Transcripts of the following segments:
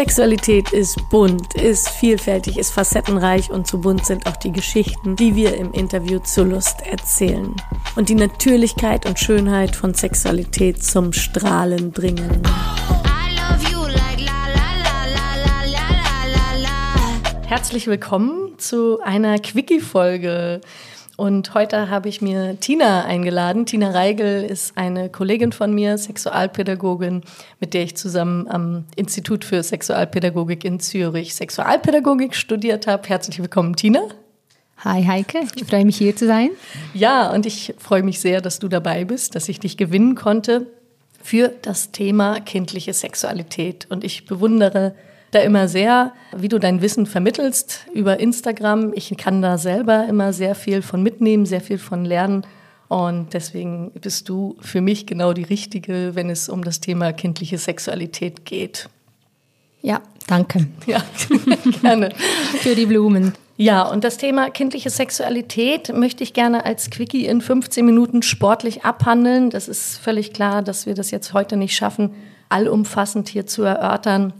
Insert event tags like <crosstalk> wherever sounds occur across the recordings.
Sexualität ist bunt, ist vielfältig, ist facettenreich und so bunt sind auch die Geschichten, die wir im Interview zur Lust erzählen. Und die Natürlichkeit und Schönheit von Sexualität zum Strahlen bringen. Herzlich willkommen zu einer Quickie-Folge. Und heute habe ich mir Tina eingeladen. Tina Reigel ist eine Kollegin von mir, Sexualpädagogin, mit der ich zusammen am Institut für Sexualpädagogik in Zürich Sexualpädagogik studiert habe. Herzlich willkommen, Tina. Hi Heike, ich freue mich hier zu sein. Ja, und ich freue mich sehr, dass du dabei bist, dass ich dich gewinnen konnte für das Thema kindliche Sexualität. Und ich bewundere da immer sehr, wie du dein Wissen vermittelst über Instagram. Ich kann da selber immer sehr viel von mitnehmen, sehr viel von lernen. Und deswegen bist du für mich genau die Richtige, wenn es um das Thema kindliche Sexualität geht. Ja, danke. Ja, <laughs> gerne. Für die Blumen. Ja, und das Thema kindliche Sexualität möchte ich gerne als Quickie in 15 Minuten sportlich abhandeln. Das ist völlig klar, dass wir das jetzt heute nicht schaffen, allumfassend hier zu erörtern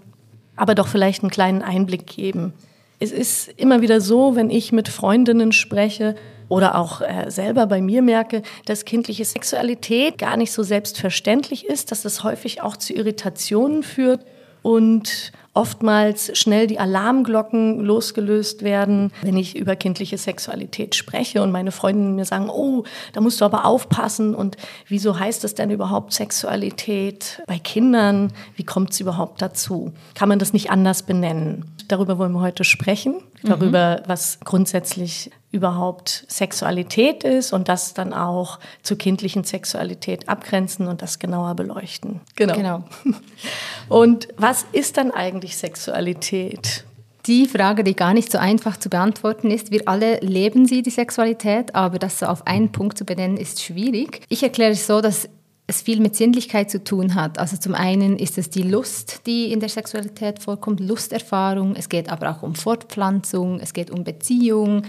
aber doch vielleicht einen kleinen Einblick geben. Es ist immer wieder so, wenn ich mit Freundinnen spreche oder auch äh, selber bei mir merke, dass kindliche Sexualität gar nicht so selbstverständlich ist, dass das häufig auch zu Irritationen führt und oftmals schnell die Alarmglocken losgelöst werden, wenn ich über kindliche Sexualität spreche und meine Freundinnen mir sagen, oh, da musst du aber aufpassen und wieso heißt das denn überhaupt Sexualität bei Kindern? Wie kommt es überhaupt dazu? Kann man das nicht anders benennen? Darüber wollen wir heute sprechen, darüber, mhm. was grundsätzlich überhaupt Sexualität ist und das dann auch zur kindlichen Sexualität abgrenzen und das genauer beleuchten. Genau. genau. <laughs> Und was ist dann eigentlich Sexualität? Die Frage, die gar nicht so einfach zu beantworten ist. Wir alle leben sie, die Sexualität, aber das so auf einen Punkt zu benennen, ist schwierig. Ich erkläre es so, dass es viel mit Sinnlichkeit zu tun hat. Also zum einen ist es die Lust, die in der Sexualität vorkommt, Lusterfahrung. Es geht aber auch um Fortpflanzung, es geht um Beziehung,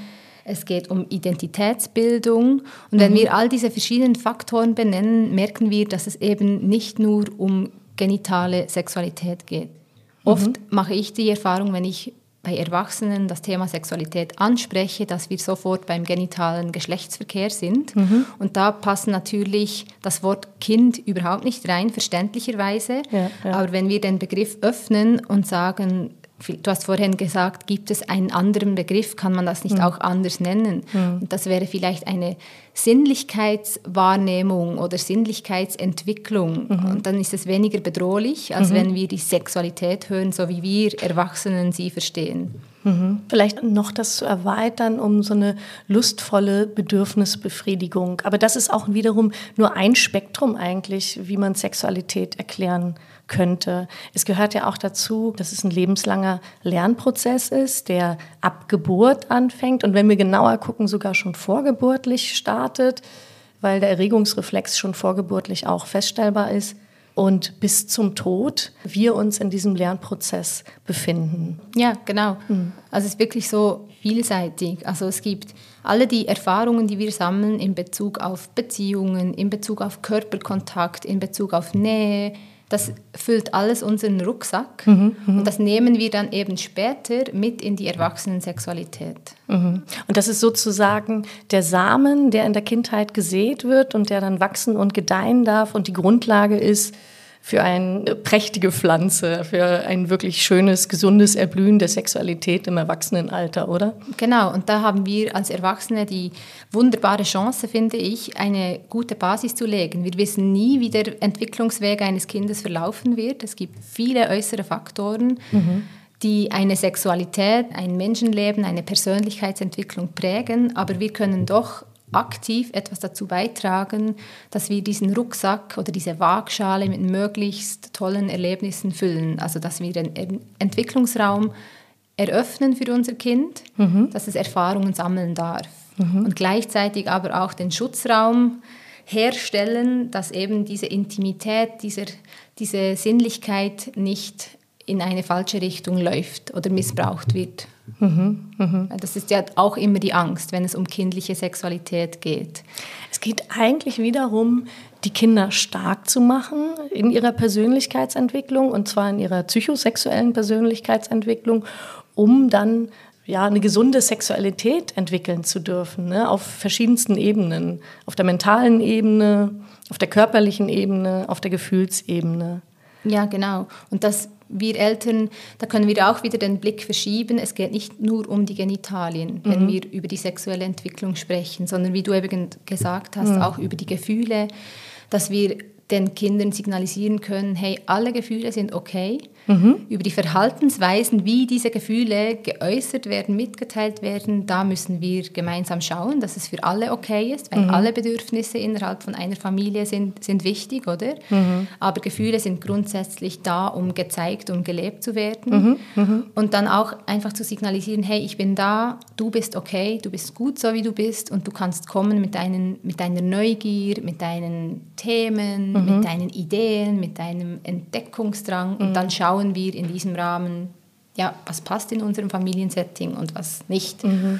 es geht um Identitätsbildung. Und wenn mhm. wir all diese verschiedenen Faktoren benennen, merken wir, dass es eben nicht nur um genitale Sexualität geht. Oft mhm. mache ich die Erfahrung, wenn ich bei Erwachsenen das Thema Sexualität anspreche, dass wir sofort beim genitalen Geschlechtsverkehr sind. Mhm. Und da passt natürlich das Wort Kind überhaupt nicht rein, verständlicherweise. Ja, ja. Aber wenn wir den Begriff öffnen und sagen, Du hast vorhin gesagt, gibt es einen anderen Begriff, kann man das nicht mhm. auch anders nennen? Mhm. Und das wäre vielleicht eine Sinnlichkeitswahrnehmung oder Sinnlichkeitsentwicklung. Mhm. Und dann ist es weniger bedrohlich, als mhm. wenn wir die Sexualität hören, so wie wir Erwachsenen sie verstehen. Mhm. Vielleicht noch das zu erweitern um so eine lustvolle Bedürfnisbefriedigung. Aber das ist auch wiederum nur ein Spektrum eigentlich, wie man Sexualität erklären kann könnte. Es gehört ja auch dazu, dass es ein lebenslanger Lernprozess ist, der ab Geburt anfängt und wenn wir genauer gucken, sogar schon vorgeburtlich startet, weil der Erregungsreflex schon vorgeburtlich auch feststellbar ist und bis zum Tod wir uns in diesem Lernprozess befinden. Ja, genau. Mhm. Also es ist wirklich so vielseitig. Also es gibt alle die Erfahrungen, die wir sammeln in Bezug auf Beziehungen, in Bezug auf Körperkontakt, in Bezug auf Nähe, das füllt alles unseren Rucksack mhm, mhm, und das nehmen wir dann eben später mit in die Erwachsenensexualität. Mhm. Und das ist sozusagen der Samen, der in der Kindheit gesät wird und der dann wachsen und gedeihen darf und die Grundlage ist für eine prächtige Pflanze, für ein wirklich schönes, gesundes Erblühen der Sexualität im Erwachsenenalter, oder? Genau, und da haben wir als Erwachsene die wunderbare Chance, finde ich, eine gute Basis zu legen. Wir wissen nie, wie der Entwicklungsweg eines Kindes verlaufen wird. Es gibt viele äußere Faktoren. Mhm die eine Sexualität, ein Menschenleben, eine Persönlichkeitsentwicklung prägen, aber wir können doch aktiv etwas dazu beitragen, dass wir diesen Rucksack oder diese Waagschale mit möglichst tollen Erlebnissen füllen. Also dass wir den Entwicklungsraum eröffnen für unser Kind, mhm. dass es Erfahrungen sammeln darf. Mhm. Und gleichzeitig aber auch den Schutzraum herstellen, dass eben diese Intimität, dieser, diese Sinnlichkeit nicht in eine falsche Richtung läuft oder missbraucht wird. Mhm, mh. Das ist ja auch immer die Angst, wenn es um kindliche Sexualität geht. Es geht eigentlich wiederum, die Kinder stark zu machen in ihrer Persönlichkeitsentwicklung und zwar in ihrer psychosexuellen Persönlichkeitsentwicklung, um dann ja, eine gesunde Sexualität entwickeln zu dürfen, ne? auf verschiedensten Ebenen. Auf der mentalen Ebene, auf der körperlichen Ebene, auf der Gefühlsebene. Ja, genau. Und dass wir Eltern, da können wir auch wieder den Blick verschieben. Es geht nicht nur um die Genitalien, wenn mhm. wir über die sexuelle Entwicklung sprechen, sondern wie du eben gesagt hast, mhm. auch über die Gefühle, dass wir den Kindern signalisieren können, hey, alle Gefühle sind okay. Mhm. Über die Verhaltensweisen, wie diese Gefühle geäußert werden, mitgeteilt werden, da müssen wir gemeinsam schauen, dass es für alle okay ist, weil mhm. alle Bedürfnisse innerhalb von einer Familie sind, sind wichtig, oder? Mhm. Aber Gefühle sind grundsätzlich da, um gezeigt, um gelebt zu werden. Mhm. Mhm. Und dann auch einfach zu signalisieren, hey, ich bin da, du bist okay, du bist gut so, wie du bist und du kannst kommen mit, deinen, mit deiner Neugier, mit deinen Themen, mit mhm. deinen Ideen, mit deinem Entdeckungsdrang und dann schauen, schauen wir in diesem Rahmen, ja, was passt in unserem Familiensetting und was nicht. Mhm.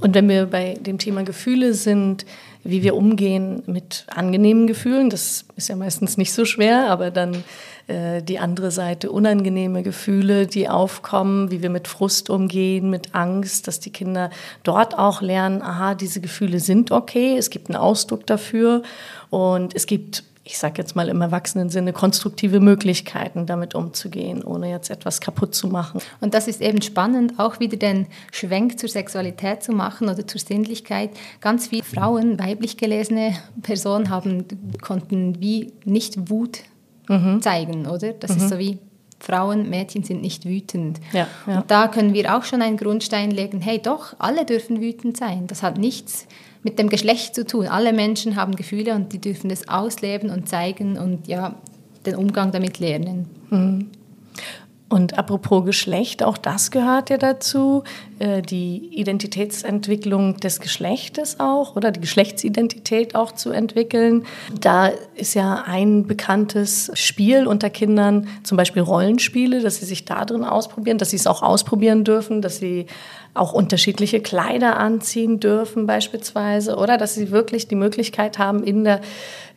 Und wenn wir bei dem Thema Gefühle sind, wie wir umgehen mit angenehmen Gefühlen, das ist ja meistens nicht so schwer, aber dann äh, die andere Seite, unangenehme Gefühle, die aufkommen, wie wir mit Frust umgehen, mit Angst, dass die Kinder dort auch lernen, aha, diese Gefühle sind okay, es gibt einen Ausdruck dafür. Und es gibt ich sage jetzt mal im erwachsenen Sinne, konstruktive Möglichkeiten, damit umzugehen, ohne jetzt etwas kaputt zu machen. Und das ist eben spannend, auch wieder den Schwenk zur Sexualität zu machen oder zur Sinnlichkeit. Ganz viele Frauen, weiblich gelesene Personen haben, konnten wie nicht Wut mhm. zeigen, oder? Das mhm. ist so wie Frauen, Mädchen sind nicht wütend. Ja, ja. Und da können wir auch schon einen Grundstein legen, hey doch, alle dürfen wütend sein. Das hat nichts mit dem Geschlecht zu tun. Alle Menschen haben Gefühle und die dürfen das ausleben und zeigen und ja, den Umgang damit lernen. Mhm. Und apropos Geschlecht, auch das gehört ja dazu, äh, die Identitätsentwicklung des Geschlechtes auch oder die Geschlechtsidentität auch zu entwickeln. Da ist ja ein bekanntes Spiel unter Kindern, zum Beispiel Rollenspiele, dass sie sich da drin ausprobieren, dass sie es auch ausprobieren dürfen, dass sie auch unterschiedliche Kleider anziehen dürfen beispielsweise oder dass sie wirklich die Möglichkeit haben, in der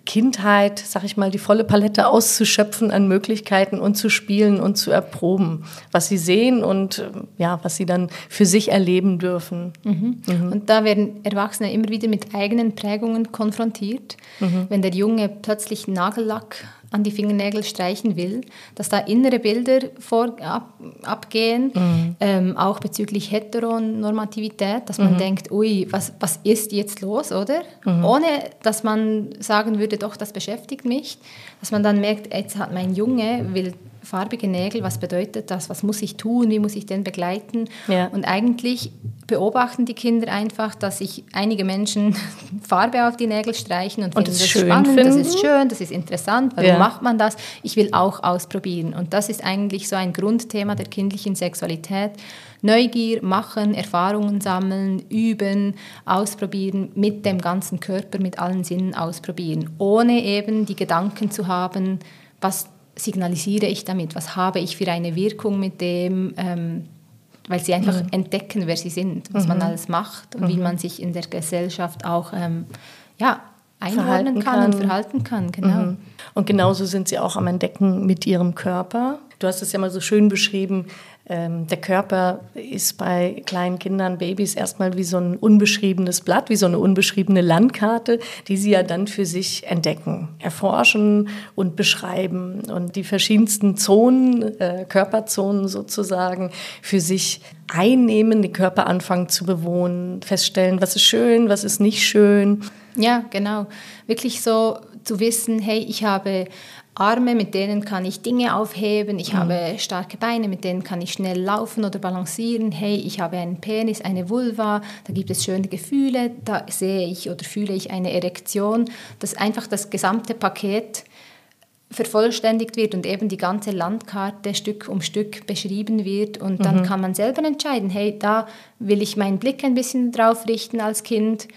Kindheit, sag ich mal, die volle Palette auszuschöpfen an Möglichkeiten und zu spielen und zu erproben, was sie sehen und ja, was sie dann für sich erleben dürfen. Mhm. Mhm. Und da werden Erwachsene immer wieder mit eigenen Prägungen konfrontiert. Mhm. Wenn der Junge plötzlich Nagellack an die Fingernägel streichen will, dass da innere Bilder vor, ab, abgehen, mhm. ähm, auch bezüglich Heteronormativität, dass man mhm. denkt, ui, was, was ist jetzt los, oder? Mhm. Ohne, dass man sagen würde, doch, das beschäftigt mich, dass man dann merkt, jetzt hat mein Junge, will farbige Nägel, was bedeutet das, was muss ich tun, wie muss ich den begleiten? Ja. Und eigentlich beobachten die Kinder einfach, dass sich einige Menschen <laughs> Farbe auf die Nägel streichen und, und finden das spannend, finden. das ist schön, das ist interessant, warum ja. macht man das? Ich will auch ausprobieren. Und das ist eigentlich so ein Grundthema der kindlichen Sexualität. Neugier, machen, Erfahrungen sammeln, üben, ausprobieren, mit dem ganzen Körper, mit allen Sinnen ausprobieren, ohne eben die Gedanken zu haben, was signalisiere ich damit, was habe ich für eine Wirkung mit dem, ähm, weil sie einfach mhm. entdecken, wer sie sind, was mhm. man alles macht und mhm. wie man sich in der Gesellschaft auch ähm, ja, einordnen kann, kann, und verhalten kann. Genau. Mhm. Und genauso sind sie auch am Entdecken mit ihrem Körper. Du hast es ja mal so schön beschrieben, ähm, der Körper ist bei kleinen Kindern, Babys erstmal wie so ein unbeschriebenes Blatt, wie so eine unbeschriebene Landkarte, die sie ja dann für sich entdecken, erforschen und beschreiben und die verschiedensten Zonen, äh, Körperzonen sozusagen für sich einnehmen, den Körper anfangen zu bewohnen, feststellen, was ist schön, was ist nicht schön. Ja, genau. Wirklich so zu wissen, hey, ich habe Arme, mit denen kann ich Dinge aufheben, ich mhm. habe starke Beine, mit denen kann ich schnell laufen oder balancieren, hey, ich habe einen Penis, eine Vulva, da gibt es schöne Gefühle, da sehe ich oder fühle ich eine Erektion, dass einfach das gesamte Paket vervollständigt wird und eben die ganze Landkarte Stück um Stück beschrieben wird und dann mhm. kann man selber entscheiden, hey, da will ich meinen Blick ein bisschen drauf richten als Kind,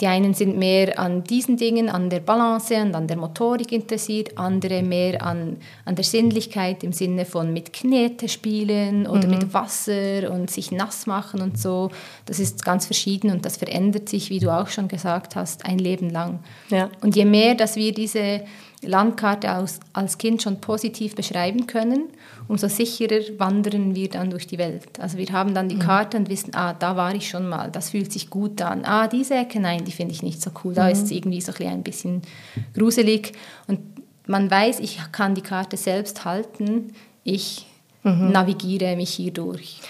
Die einen sind mehr an diesen Dingen, an der Balance und an der Motorik interessiert, andere mehr an, an der Sinnlichkeit im Sinne von mit Knete spielen oder mhm. mit Wasser und sich nass machen und so. Das ist ganz verschieden und das verändert sich, wie du auch schon gesagt hast, ein Leben lang. Ja. Und je mehr, dass wir diese Landkarte als, als Kind schon positiv beschreiben können, umso sicherer wandern wir dann durch die Welt. Also wir haben dann die mhm. Karte und wissen, ah, da war ich schon mal, das fühlt sich gut an. Ah, diese Ecke, nein, die finde ich nicht so cool. Da mhm. ist es irgendwie so ein bisschen gruselig. Und man weiß, ich kann die Karte selbst halten. Ich mhm. navigiere mich hier durch.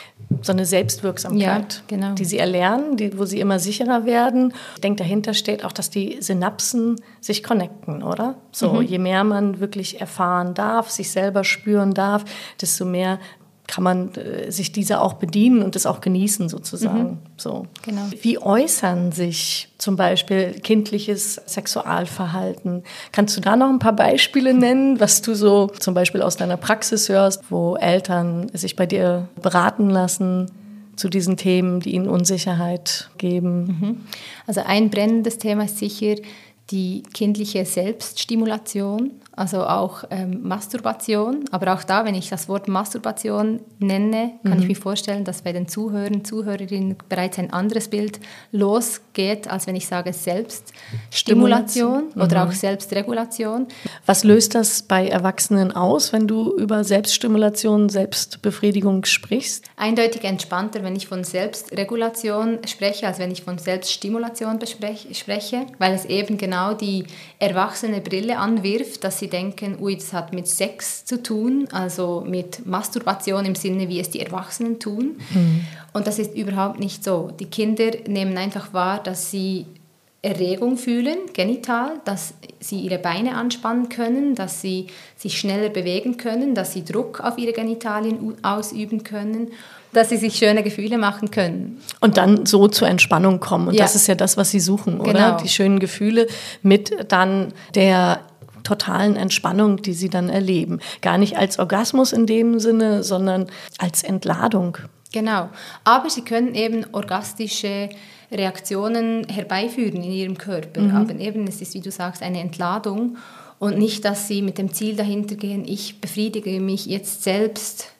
So eine Selbstwirksamkeit, ja, genau. die sie erlernen, die, wo sie immer sicherer werden. Ich denke, dahinter steht auch, dass die Synapsen sich connecten, oder? So, mhm. je mehr man wirklich erfahren darf, sich selber spüren darf, desto mehr kann man äh, sich dieser auch bedienen und es auch genießen sozusagen. Mhm. So. Genau. Wie äußern sich zum Beispiel kindliches Sexualverhalten? Kannst du da noch ein paar Beispiele <laughs> nennen, was du so zum Beispiel aus deiner Praxis hörst, wo Eltern sich bei dir beraten lassen? zu diesen Themen, die ihnen Unsicherheit geben? Mhm. Also ein brennendes Thema ist sicher die kindliche Selbststimulation also auch ähm, Masturbation. Aber auch da, wenn ich das Wort Masturbation nenne, kann mhm. ich mir vorstellen, dass bei den Zuhörern, Zuhörerinnen bereits ein anderes Bild losgeht, als wenn ich sage Selbststimulation mhm. oder auch Selbstregulation. Was löst das bei Erwachsenen aus, wenn du über Selbststimulation, Selbstbefriedigung sprichst? Eindeutig entspannter, wenn ich von Selbstregulation spreche, als wenn ich von Selbststimulation spreche, weil es eben genau die erwachsene Brille anwirft, dass sie denken, ui, das hat mit Sex zu tun, also mit Masturbation im Sinne, wie es die Erwachsenen tun. Mhm. Und das ist überhaupt nicht so. Die Kinder nehmen einfach wahr, dass sie Erregung fühlen, genital, dass sie ihre Beine anspannen können, dass sie sich schneller bewegen können, dass sie Druck auf ihre Genitalien ausüben können, dass sie sich schöne Gefühle machen können. Und dann so zur Entspannung kommen. Und ja. das ist ja das, was sie suchen, oder? Genau. Die schönen Gefühle mit dann der totalen Entspannung, die sie dann erleben. Gar nicht als Orgasmus in dem Sinne, sondern als Entladung. Genau. Aber sie können eben orgastische Reaktionen herbeiführen in ihrem Körper. Mhm. Aber eben, es ist, wie du sagst, eine Entladung und nicht, dass sie mit dem Ziel dahinter gehen, ich befriedige mich jetzt selbst,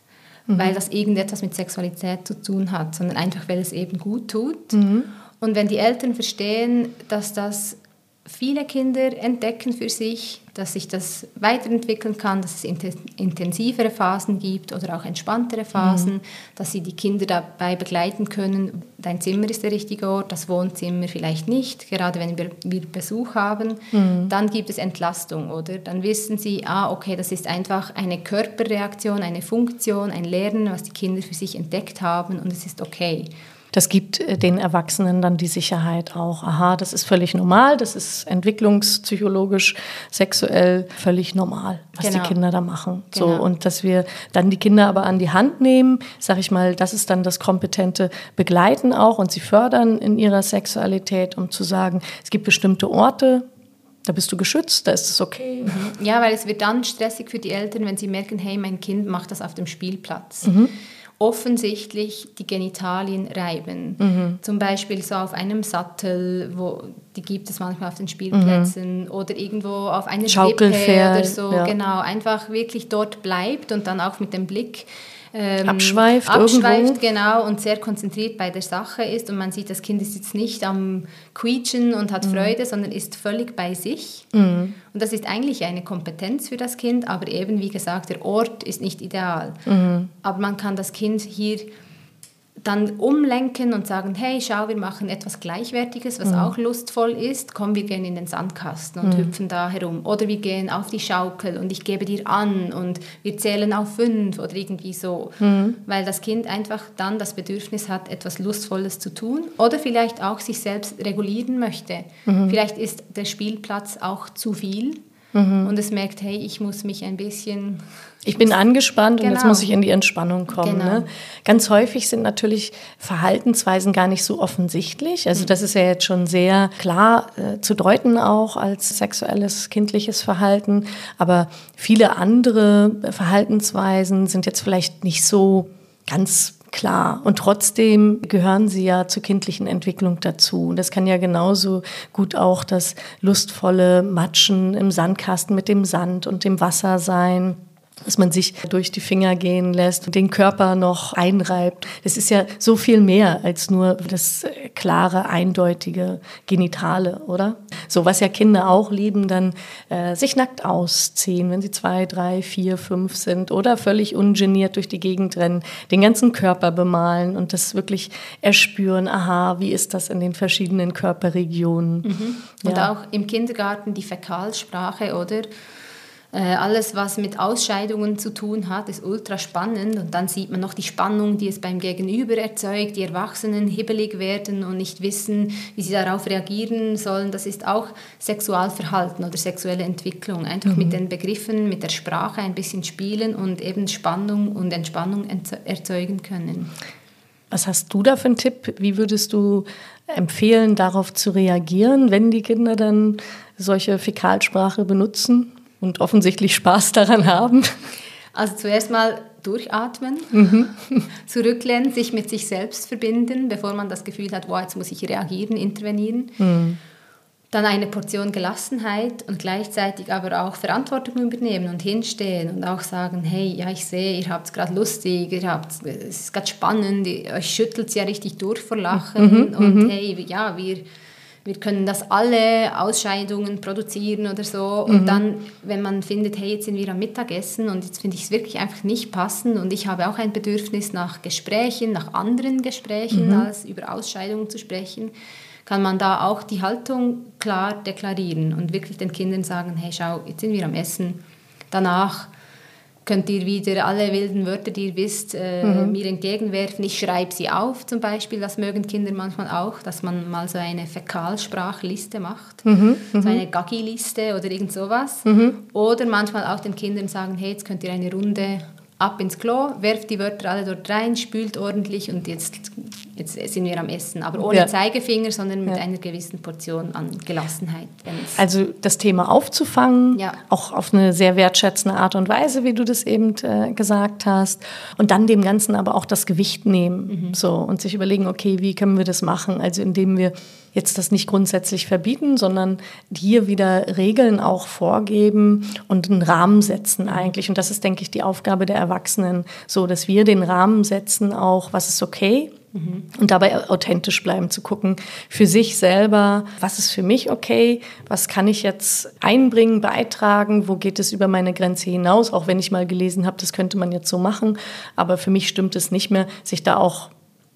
mhm. weil das irgendetwas mit Sexualität zu tun hat, sondern einfach, weil es eben gut tut. Mhm. Und wenn die Eltern verstehen, dass das viele Kinder entdecken für sich, dass sich das weiterentwickeln kann, dass es intensivere Phasen gibt oder auch entspanntere Phasen, mhm. dass sie die Kinder dabei begleiten können. Dein Zimmer ist der richtige Ort, das Wohnzimmer vielleicht nicht, gerade wenn wir, wir Besuch haben. Mhm. Dann gibt es Entlastung, oder? Dann wissen sie, ah, okay, das ist einfach eine Körperreaktion, eine Funktion, ein Lernen, was die Kinder für sich entdeckt haben und es ist okay das gibt äh, den Erwachsenen dann die Sicherheit auch, aha, das ist völlig normal, das ist entwicklungspsychologisch, sexuell völlig normal, was genau. die Kinder da machen. Genau. So, und dass wir dann die Kinder aber an die Hand nehmen, sag ich mal, das ist dann das kompetente Begleiten auch und sie fördern in ihrer Sexualität, um zu sagen, es gibt bestimmte Orte, da bist du geschützt, da ist es okay. Mhm. Ja, weil es wird dann stressig für die Eltern, wenn sie merken, hey, mein Kind macht das auf dem Spielplatz. Mhm offensichtlich die Genitalien reiben. Mhm. Zum Beispiel so auf einem Sattel, wo die gibt es manchmal auf den Spielplätzen mhm. oder irgendwo auf einer Schaukel oder so. Ja. Genau, einfach wirklich dort bleibt und dann auch mit dem Blick ähm, abschweift, abschweift genau und sehr konzentriert bei der Sache ist und man sieht, das Kind ist jetzt nicht am Quietschen und hat mhm. Freude, sondern ist völlig bei sich. Mhm. Und das ist eigentlich eine Kompetenz für das Kind, aber eben wie gesagt, der Ort ist nicht ideal. Mhm. Aber man kann das Kind hier dann umlenken und sagen, hey, schau, wir machen etwas Gleichwertiges, was mhm. auch lustvoll ist. Komm, wir gehen in den Sandkasten und mhm. hüpfen da herum. Oder wir gehen auf die Schaukel und ich gebe dir an und wir zählen auf fünf oder irgendwie so. Mhm. Weil das Kind einfach dann das Bedürfnis hat, etwas Lustvolles zu tun oder vielleicht auch sich selbst regulieren möchte. Mhm. Vielleicht ist der Spielplatz auch zu viel mhm. und es merkt, hey, ich muss mich ein bisschen ich bin <laughs> angespannt genau. und jetzt genau. muss ich in die Entspannung kommen. Genau. Ne? Ganz häufig sind natürlich Verhaltensweisen gar nicht so offensichtlich. Also das ist ja jetzt schon sehr klar äh, zu deuten auch als sexuelles kindliches Verhalten. Aber viele andere Verhaltensweisen sind jetzt vielleicht nicht so ganz Klar, und trotzdem gehören sie ja zur kindlichen Entwicklung dazu. Und das kann ja genauso gut auch das lustvolle Matschen im Sandkasten mit dem Sand und dem Wasser sein dass man sich durch die Finger gehen lässt und den Körper noch einreibt. Das ist ja so viel mehr als nur das klare, eindeutige Genitale, oder? So, was ja Kinder auch lieben, dann äh, sich nackt ausziehen, wenn sie zwei, drei, vier, fünf sind oder völlig ungeniert durch die Gegend rennen, den ganzen Körper bemalen und das wirklich erspüren, aha, wie ist das in den verschiedenen Körperregionen. Mhm. Und ja. auch im Kindergarten die Fäkalsprache, oder? Äh, alles, was mit Ausscheidungen zu tun hat, ist ultra spannend. Und dann sieht man noch die Spannung, die es beim Gegenüber erzeugt, die Erwachsenen hibbelig werden und nicht wissen, wie sie darauf reagieren sollen. Das ist auch Sexualverhalten oder sexuelle Entwicklung. Einfach mhm. mit den Begriffen, mit der Sprache ein bisschen spielen und eben Spannung und Entspannung erzeugen können. Was hast du da für einen Tipp? Wie würdest du empfehlen, darauf zu reagieren, wenn die Kinder dann solche Fäkalsprache benutzen? Und offensichtlich Spaß daran haben? Also zuerst mal durchatmen, mhm. <laughs> zurücklehnen, sich mit sich selbst verbinden, bevor man das Gefühl hat, wow, jetzt muss ich reagieren, intervenieren. Mhm. Dann eine Portion Gelassenheit und gleichzeitig aber auch Verantwortung übernehmen und hinstehen und auch sagen, hey, ja, ich sehe, ihr habt es gerade lustig, ihr habt, es ist gerade spannend, euch schüttelt es ja richtig durch vor Lachen mhm. und mhm. hey, ja, wir wir können das alle Ausscheidungen produzieren oder so. Und mhm. dann, wenn man findet, hey, jetzt sind wir am Mittagessen und jetzt finde ich es wirklich einfach nicht passend und ich habe auch ein Bedürfnis nach Gesprächen, nach anderen Gesprächen, mhm. als über Ausscheidungen zu sprechen, kann man da auch die Haltung klar deklarieren und wirklich den Kindern sagen, hey, schau, jetzt sind wir am Essen. Danach könnt ihr wieder alle wilden Wörter, die ihr wisst, äh, mhm. mir entgegenwerfen. Ich schreibe sie auf zum Beispiel, das mögen Kinder manchmal auch, dass man mal so eine Fäkalsprachliste macht, mhm. so mhm. eine Gaggi-Liste oder irgend sowas. Mhm. Oder manchmal auch den Kindern sagen, hey, jetzt könnt ihr eine Runde ab ins Klo, werft die Wörter alle dort rein, spült ordentlich und jetzt, jetzt sind wir am Essen. Aber ohne ja. Zeigefinger, sondern mit ja. einer gewissen Portion an Gelassenheit. Also das Thema aufzufangen, ja. auch auf eine sehr wertschätzende Art und Weise, wie du das eben äh, gesagt hast. Und dann dem Ganzen aber auch das Gewicht nehmen mhm. so, und sich überlegen, okay, wie können wir das machen? Also indem wir jetzt das nicht grundsätzlich verbieten, sondern hier wieder Regeln auch vorgeben und einen Rahmen setzen eigentlich. Und das ist, denke ich, die Aufgabe der Erwachsenen, so dass wir den Rahmen setzen, auch was ist okay, mhm. und dabei authentisch bleiben, zu gucken für sich selber, was ist für mich okay, was kann ich jetzt einbringen, beitragen, wo geht es über meine Grenze hinaus, auch wenn ich mal gelesen habe, das könnte man jetzt so machen, aber für mich stimmt es nicht mehr, sich da auch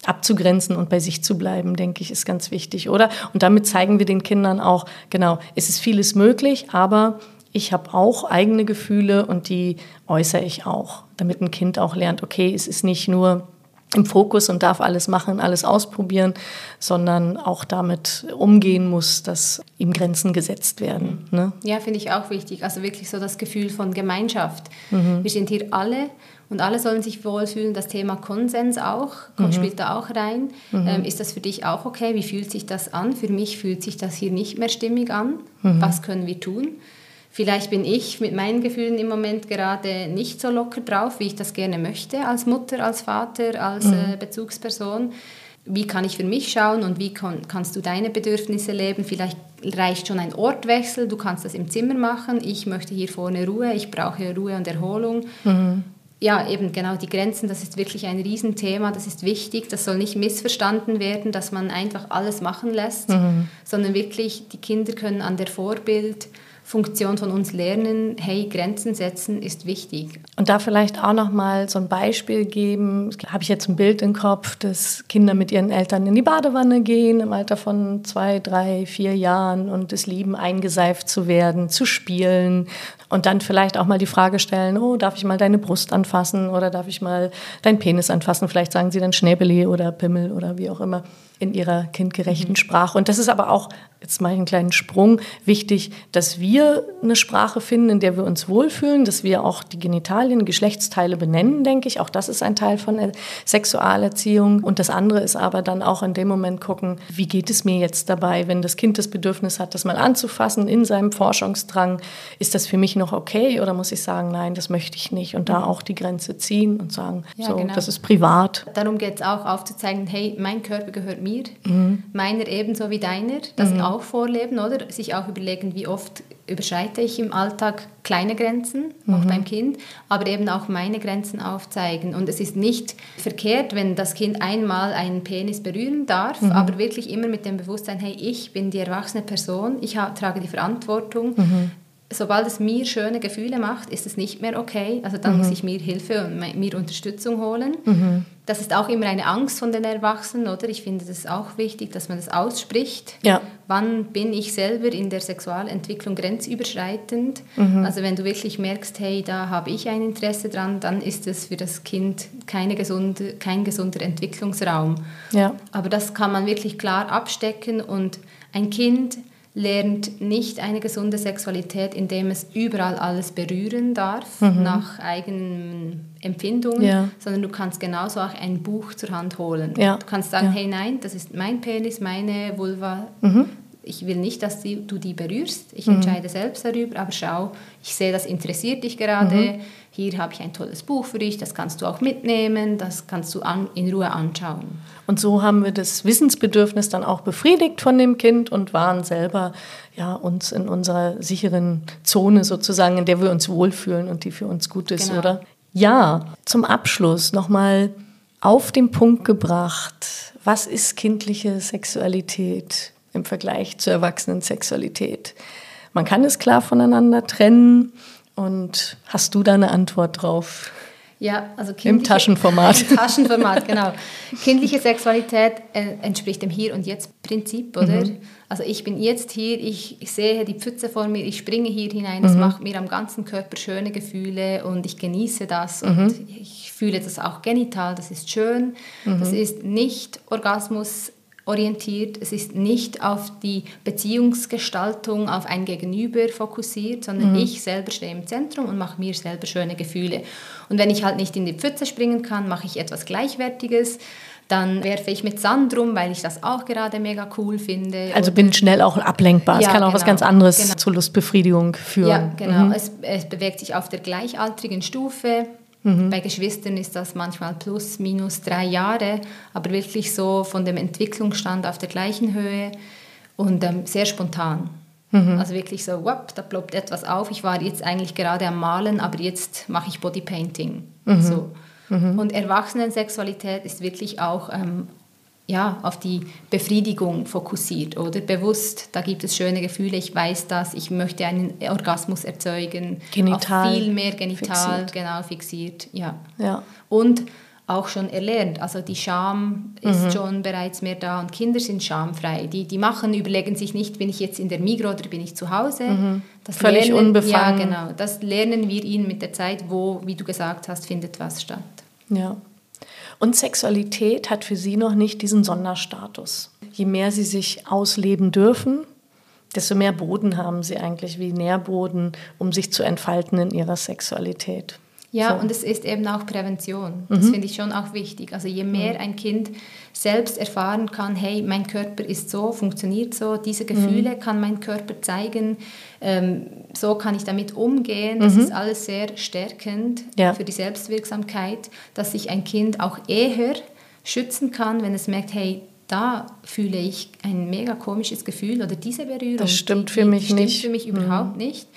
abzugrenzen und bei sich zu bleiben, denke ich, ist ganz wichtig, oder? Und damit zeigen wir den Kindern auch, genau, es ist vieles möglich, aber ich habe auch eigene Gefühle und die äußere ich auch, damit ein Kind auch lernt, okay, es ist nicht nur im Fokus und darf alles machen, alles ausprobieren, sondern auch damit umgehen muss, dass ihm Grenzen gesetzt werden. Ne? Ja, finde ich auch wichtig. Also wirklich so das Gefühl von Gemeinschaft. Mhm. Wir sind hier alle und alle sollen sich wohlfühlen. Das Thema Konsens auch, mhm. spielt da auch rein. Mhm. Ähm, ist das für dich auch okay? Wie fühlt sich das an? Für mich fühlt sich das hier nicht mehr stimmig an. Mhm. Was können wir tun? Vielleicht bin ich mit meinen Gefühlen im Moment gerade nicht so locker drauf, wie ich das gerne möchte, als Mutter, als Vater, als mhm. äh, Bezugsperson. Wie kann ich für mich schauen und wie kann, kannst du deine Bedürfnisse leben? Vielleicht reicht schon ein Ortwechsel, du kannst das im Zimmer machen. Ich möchte hier vorne Ruhe, ich brauche Ruhe und Erholung. Mhm. Ja, eben genau die Grenzen, das ist wirklich ein Riesenthema, das ist wichtig, das soll nicht missverstanden werden, dass man einfach alles machen lässt, mhm. sondern wirklich die Kinder können an der Vorbild Funktion von uns lernen, hey, Grenzen setzen ist wichtig. Und da vielleicht auch noch mal so ein Beispiel geben. Habe ich jetzt ein Bild im Kopf, dass Kinder mit ihren Eltern in die Badewanne gehen im Alter von zwei, drei, vier Jahren und es lieben, eingeseift zu werden, zu spielen und dann vielleicht auch mal die Frage stellen, oh, darf ich mal deine Brust anfassen oder darf ich mal deinen Penis anfassen? Vielleicht sagen sie dann Schnäbeli oder Pimmel oder wie auch immer. In ihrer kindgerechten mhm. Sprache. Und das ist aber auch, jetzt mache ich einen kleinen Sprung, wichtig, dass wir eine Sprache finden, in der wir uns wohlfühlen, dass wir auch die Genitalien, Geschlechtsteile benennen, denke ich. Auch das ist ein Teil von Sexualerziehung. Und das andere ist aber dann auch in dem Moment gucken, wie geht es mir jetzt dabei, wenn das Kind das Bedürfnis hat, das mal anzufassen in seinem Forschungsdrang. Ist das für mich noch okay oder muss ich sagen, nein, das möchte ich nicht? Und da mhm. auch die Grenze ziehen und sagen, ja, so, genau. das ist privat. Darum geht es auch aufzuzeigen, hey, mein Körper gehört mir, mhm. meiner ebenso wie deiner. Das mhm. auch vorleben, oder? Sich auch überlegen, wie oft überschreite ich im Alltag kleine Grenzen, auch mhm. beim Kind, aber eben auch meine Grenzen aufzeigen. Und es ist nicht verkehrt, wenn das Kind einmal einen Penis berühren darf, mhm. aber wirklich immer mit dem Bewusstsein, hey, ich bin die erwachsene Person, ich trage die Verantwortung. Mhm sobald es mir schöne Gefühle macht, ist es nicht mehr okay. Also dann mhm. muss ich mir Hilfe und mir Unterstützung holen. Das ist auch immer eine Angst von den Erwachsenen, oder? Ich finde es auch wichtig, dass man das ausspricht. Ja. Wann bin ich selber in der Sexualentwicklung grenzüberschreitend? Mhm. Also wenn du wirklich merkst, hey, da habe ich ein Interesse dran, dann ist es für das Kind keine gesunde, kein gesunder Entwicklungsraum. Ja. Aber das kann man wirklich klar abstecken und ein Kind lernt nicht eine gesunde Sexualität, indem es überall alles berühren darf, mhm. nach eigenen Empfindungen, ja. sondern du kannst genauso auch ein Buch zur Hand holen. Ja. Du kannst sagen, ja. hey nein, das ist mein Penis, meine Vulva. Mhm. Ich will nicht, dass du die berührst. Ich mhm. entscheide selbst darüber, aber schau, ich sehe, das interessiert dich gerade. Mhm. Hier habe ich ein tolles Buch für dich, das kannst du auch mitnehmen, das kannst du an, in Ruhe anschauen. Und so haben wir das Wissensbedürfnis dann auch befriedigt von dem Kind und waren selber ja, uns in unserer sicheren Zone sozusagen, in der wir uns wohlfühlen und die für uns gut ist, genau. oder? Ja, zum Abschluss nochmal auf den Punkt gebracht, was ist kindliche Sexualität im Vergleich zur erwachsenen Sexualität? Man kann es klar voneinander trennen. Und hast du da eine Antwort drauf? Ja, also im Taschenformat. <laughs> Im Taschenformat, genau. Kindliche Sexualität äh, entspricht dem Hier und Jetzt Prinzip, oder? Mhm. Also ich bin jetzt hier, ich, ich, sehe die Pfütze vor mir, ich springe hier hinein, das mhm. macht mir am ganzen Körper schöne Gefühle und ich genieße das mhm. und ich fühle das auch genital, das ist schön. Das mhm. ist nicht Orgasmus orientiert. Es ist nicht auf die Beziehungsgestaltung, auf ein Gegenüber fokussiert, sondern mhm. ich selber stehe im Zentrum und mache mir selber schöne Gefühle. Und wenn ich halt nicht in die Pfütze springen kann, mache ich etwas Gleichwertiges. Dann werfe ich mit Sand rum, weil ich das auch gerade mega cool finde. Also bin schnell auch ablenkbar. Ja, es kann auch genau, was ganz anderes genau. zur Lustbefriedigung führen. Ja, genau. Mhm. Es, es bewegt sich auf der gleichaltrigen Stufe. Mhm. Bei Geschwistern ist das manchmal plus, minus drei Jahre, aber wirklich so von dem Entwicklungsstand auf der gleichen Höhe und ähm, sehr spontan. Mhm. Also wirklich so, whoop, da ploppt etwas auf. Ich war jetzt eigentlich gerade am Malen, aber jetzt mache ich Bodypainting. Mhm. So. Mhm. Und Erwachsenensexualität ist wirklich auch ähm, ja, auf die Befriedigung fokussiert oder bewusst, da gibt es schöne Gefühle, ich weiß das, ich möchte einen Orgasmus erzeugen, genital viel mehr genital, fixiert. genau fixiert, ja. ja. Und auch schon erlernt, also die Scham ist mhm. schon bereits mehr da und Kinder sind schamfrei, die, die machen, überlegen sich nicht, bin ich jetzt in der Migro oder bin ich zu Hause. Mhm. Das Völlig lernen, unbefangen. Ja, genau, das lernen wir ihnen mit der Zeit, wo, wie du gesagt hast, findet was statt. Ja. Und Sexualität hat für sie noch nicht diesen Sonderstatus. Je mehr sie sich ausleben dürfen, desto mehr Boden haben sie eigentlich wie Nährboden, um sich zu entfalten in ihrer Sexualität. Ja, so. und es ist eben auch Prävention. Das mhm. finde ich schon auch wichtig. Also je mehr mhm. ein Kind selbst erfahren kann, hey, mein Körper ist so, funktioniert so, diese Gefühle mhm. kann mein Körper zeigen, ähm, so kann ich damit umgehen. Das mhm. ist alles sehr stärkend ja. für die Selbstwirksamkeit, dass sich ein Kind auch eher schützen kann, wenn es merkt, hey, da fühle ich ein mega komisches Gefühl oder diese Berührung. Das stimmt für mich stimmt nicht. für mich überhaupt mhm. nicht.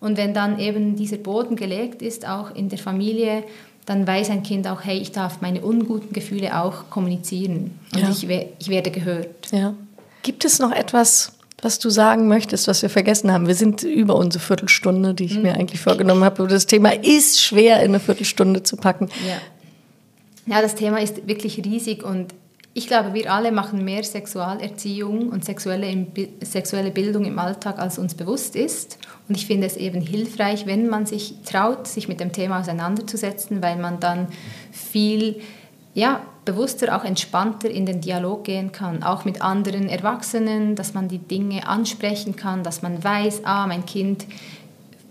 Und wenn dann eben dieser Boden gelegt ist, auch in der Familie, dann weiß ein Kind auch, hey, ich darf meine unguten Gefühle auch kommunizieren und ja. ich, ich werde gehört. Ja. Gibt es noch etwas, was du sagen möchtest, was wir vergessen haben? Wir sind über unsere Viertelstunde, die ich mhm. mir eigentlich vorgenommen habe. Das Thema ist schwer in eine Viertelstunde zu packen. Ja. ja, das Thema ist wirklich riesig und ich glaube, wir alle machen mehr Sexualerziehung und sexuelle, sexuelle Bildung im Alltag, als uns bewusst ist. Und ich finde es eben hilfreich, wenn man sich traut, sich mit dem Thema auseinanderzusetzen, weil man dann viel ja, bewusster, auch entspannter in den Dialog gehen kann, auch mit anderen Erwachsenen, dass man die Dinge ansprechen kann, dass man weiß, ah, mein Kind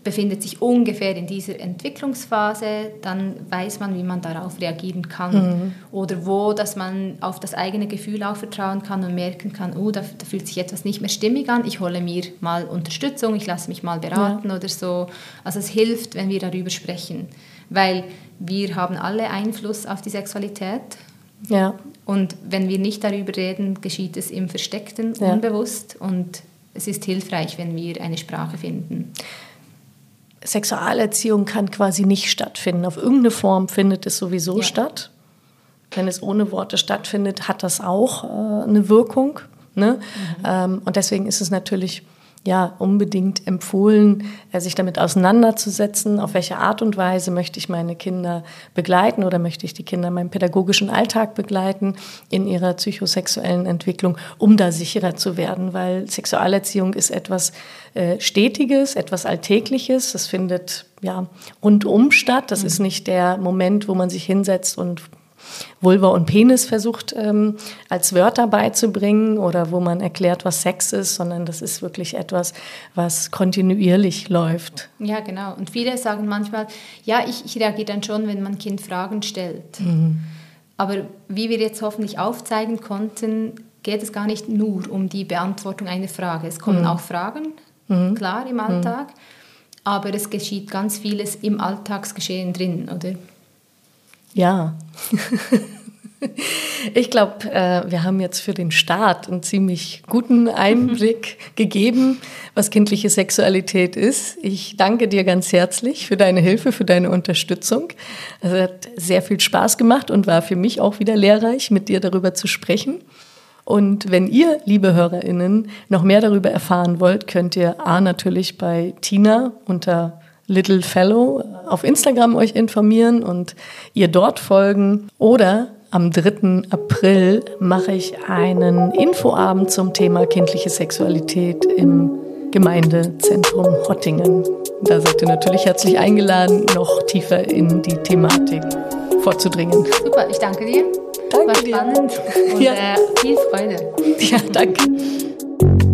befindet sich ungefähr in dieser Entwicklungsphase, dann weiß man, wie man darauf reagieren kann. Mhm. Oder wo, dass man auf das eigene Gefühl auch vertrauen kann und merken kann, oh, da, da, fühlt sich etwas nicht mehr stimmig an, ich hole mir mal Unterstützung, ich lasse mich mal beraten ja. oder so. Also es hilft, wenn wir darüber sprechen, weil wir haben alle Einfluss auf die Sexualität. Ja. Und wenn wir nicht darüber reden, geschieht es im Versteckten, ja. unbewusst und es ist hilfreich, wenn wir eine Sprache finden. Sexualerziehung kann quasi nicht stattfinden. Auf irgendeine Form findet es sowieso ja. statt. Wenn es ohne Worte stattfindet, hat das auch äh, eine Wirkung. Ne? Mhm. Ähm, und deswegen ist es natürlich ja unbedingt empfohlen, äh, sich damit auseinanderzusetzen, auf welche Art und Weise möchte ich meine Kinder begleiten oder möchte ich die Kinder in meinem pädagogischen Alltag begleiten in ihrer psychosexuellen Entwicklung, um da sicherer zu werden, weil Sexualerziehung ist etwas äh, Stetiges, etwas Alltägliches. Das findet ja rundum statt. Das mhm. ist nicht der Moment, wo man sich hinsetzt und Vulva und Penis versucht ähm, als Wörter beizubringen oder wo man erklärt, was Sex ist, sondern das ist wirklich etwas, was kontinuierlich läuft. Ja, genau. Und viele sagen manchmal, ja, ich, ich reagiere dann schon, wenn mein Kind Fragen stellt. Mhm. Aber wie wir jetzt hoffentlich aufzeigen konnten, geht es gar nicht nur um die Beantwortung einer Frage. Es kommen mhm. auch Fragen, mhm. klar, im Alltag. Mhm. Aber es geschieht ganz vieles im Alltagsgeschehen drin, oder? Ja. <laughs> Ich glaube, äh, wir haben jetzt für den Start einen ziemlich guten Einblick gegeben, was kindliche Sexualität ist. Ich danke dir ganz herzlich für deine Hilfe, für deine Unterstützung. Es hat sehr viel Spaß gemacht und war für mich auch wieder lehrreich, mit dir darüber zu sprechen. Und wenn ihr, liebe HörerInnen, noch mehr darüber erfahren wollt, könnt ihr A natürlich bei Tina unter Little Fellow auf Instagram euch informieren und ihr dort folgen. Oder am 3. April mache ich einen Infoabend zum Thema kindliche Sexualität im Gemeindezentrum Hottingen. Da seid ihr natürlich herzlich eingeladen, noch tiefer in die Thematik vorzudringen. Super, ich danke dir. Danke War spannend dir. <laughs> und ja. äh, viel Freude. Ja, danke.